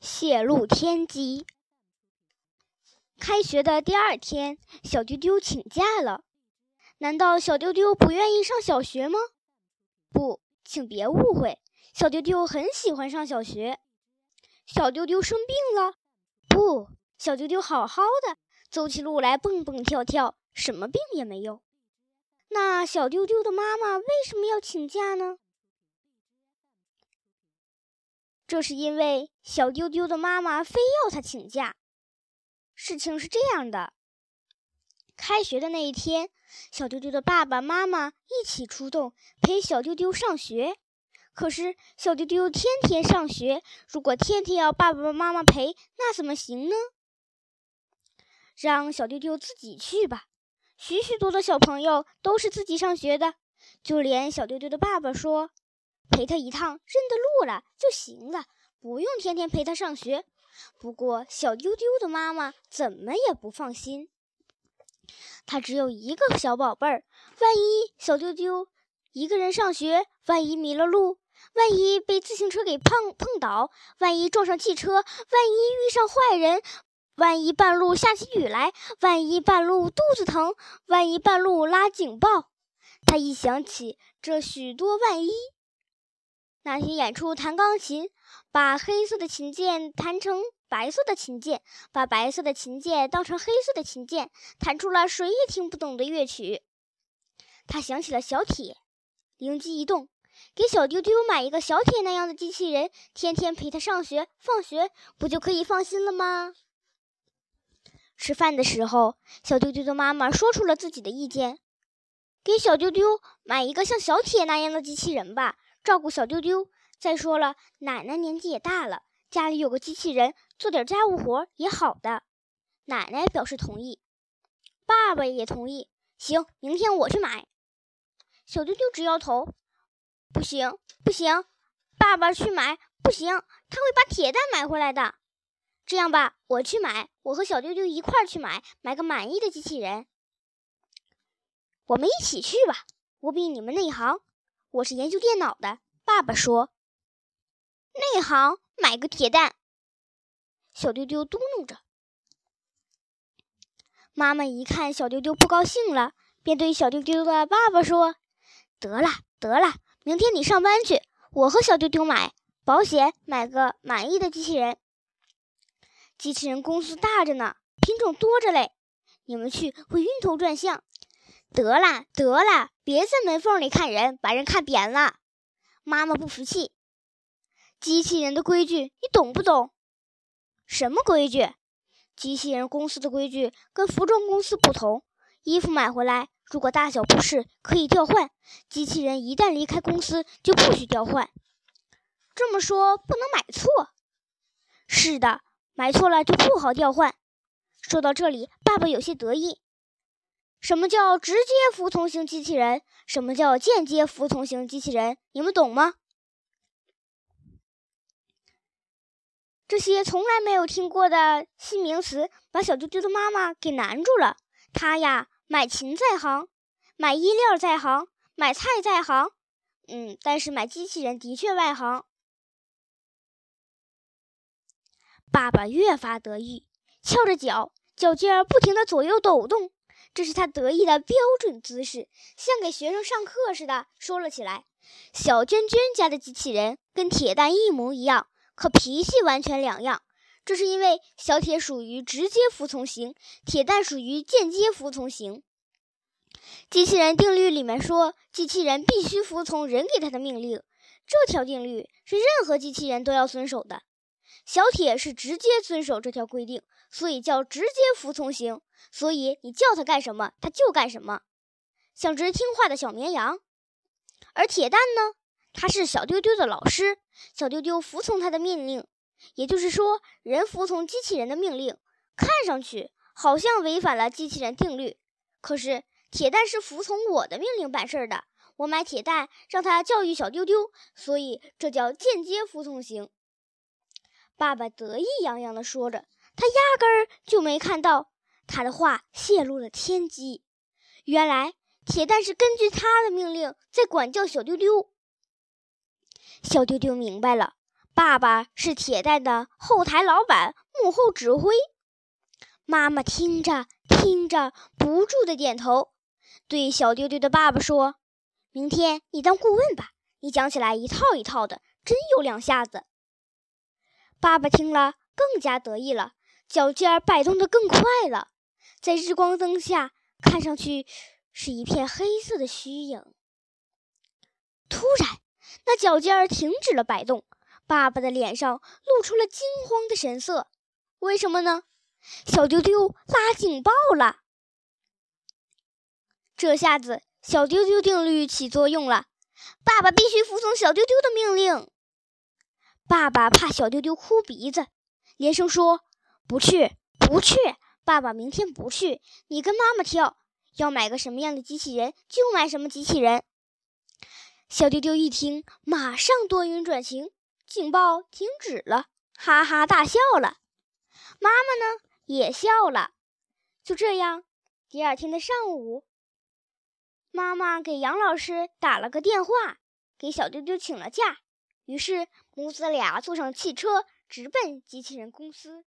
泄露天机。开学的第二天，小丢丢请假了。难道小丢丢不愿意上小学吗？不，请别误会，小丢丢很喜欢上小学。小丢丢生病了？不，小丢丢好好的，走起路来蹦蹦跳跳，什么病也没有。那小丢丢的妈妈为什么要请假呢？这是因为小丢丢的妈妈非要他请假。事情是这样的：开学的那一天，小丢丢的爸爸妈妈一起出动陪小丢丢上学。可是小丢丢天天上学，如果天天要爸爸妈妈陪，那怎么行呢？让小丢丢自己去吧。许许多多小朋友都是自己上学的，就连小丢丢的爸爸说。陪他一趟，认得路了就行了，不用天天陪他上学。不过小丢丢的妈妈怎么也不放心，他只有一个小宝贝儿，万一小丢丢一个人上学，万一迷了路，万一被自行车给碰碰倒，万一撞上汽车，万一遇上坏人，万一半路下起雨来，万一半路肚子疼，万一半路拉警报，他一想起这许多万一。那天演出弹钢琴，把黑色的琴键弹成白色的琴键，把白色的琴键当成黑色的琴键，弹出了谁也听不懂的乐曲。他想起了小铁，灵机一动，给小丢丢买一个小铁那样的机器人，天天陪他上学放学，不就可以放心了吗？吃饭的时候，小丢丢的妈妈说出了自己的意见：“给小丢丢买一个像小铁那样的机器人吧。”照顾小丢丢。再说了，奶奶年纪也大了，家里有个机器人做点家务活也好的。奶奶表示同意，爸爸也同意。行，明天我去买。小丢丢直摇头，不行，不行，爸爸去买不行，他会把铁蛋买回来的。这样吧，我去买，我和小丢丢一块去买，买个满意的机器人。我们一起去吧，我比你们内行。我是研究电脑的，爸爸说。内行买个铁蛋。小丢丢嘟囔着。妈妈一看小丢丢不高兴了，便对小丢丢的爸爸说：“得了得了，明天你上班去，我和小丢丢买保险，买个满意的机器人。机器人公司大着呢，品种多着嘞，你们去会晕头转向。”得了得了，别在门缝里看人，把人看扁了。妈妈不服气。机器人的规矩你懂不懂？什么规矩？机器人公司的规矩跟服装公司不同。衣服买回来，如果大小不适，可以调换。机器人一旦离开公司，就不许调换。这么说，不能买错。是的，买错了就不好调换。说到这里，爸爸有些得意。什么叫直接服从型机器人？什么叫间接服从型机器人？你们懂吗？这些从来没有听过的新名词，把小丢丢的妈妈给难住了。他呀，买琴在行，买衣料在行，买菜在行，嗯，但是买机器人的确外行。爸爸越发得意，翘着脚，脚尖儿不停地左右抖动。这是他得意的标准姿势，像给学生上课似的说了起来。小娟娟家的机器人跟铁蛋一模一样，可脾气完全两样。这是因为小铁属于直接服从型，铁蛋属于间接服从型。机器人定律里面说，机器人必须服从人给他的命令，这条定律是任何机器人都要遵守的。小铁是直接遵守这条规定，所以叫直接服从型。所以你叫他干什么，他就干什么，像只听话的小绵羊。而铁蛋呢，他是小丢丢的老师，小丢丢服从他的命令。也就是说，人服从机器人的命令，看上去好像违反了机器人定律。可是铁蛋是服从我的命令办事的，我买铁蛋让他教育小丢丢，所以这叫间接服从型。爸爸得意洋洋地说着，他压根儿就没看到。他的话泄露了天机，原来铁蛋是根据他的命令在管教小丢丢。小丢丢明白了，爸爸是铁蛋的后台老板，幕后指挥。妈妈听着听着，不住的点头，对小丢丢的爸爸说：“明天你当顾问吧，你讲起来一套一套的，真有两下子。”爸爸听了更加得意了，脚尖儿摆动得更快了，在日光灯下看上去是一片黑色的虚影。突然，那脚尖儿停止了摆动。爸爸的脸上露出了惊慌的神色，为什么呢？小丢丢拉警报了！这下子，小丢丢定律起作用了，爸爸必须服从小丢丢的命令。爸爸怕小丢丢哭鼻子，连声说：“不去，不去！爸爸明天不去，你跟妈妈挑，要买个什么样的机器人就买什么机器人。”小丢丢一听，马上多云转晴。警报停止了，哈哈大笑了。妈妈呢，也笑了。就这样，第二天的上午，妈妈给杨老师打了个电话，给小丢丢请了假。于是母子俩坐上汽车，直奔机器人公司。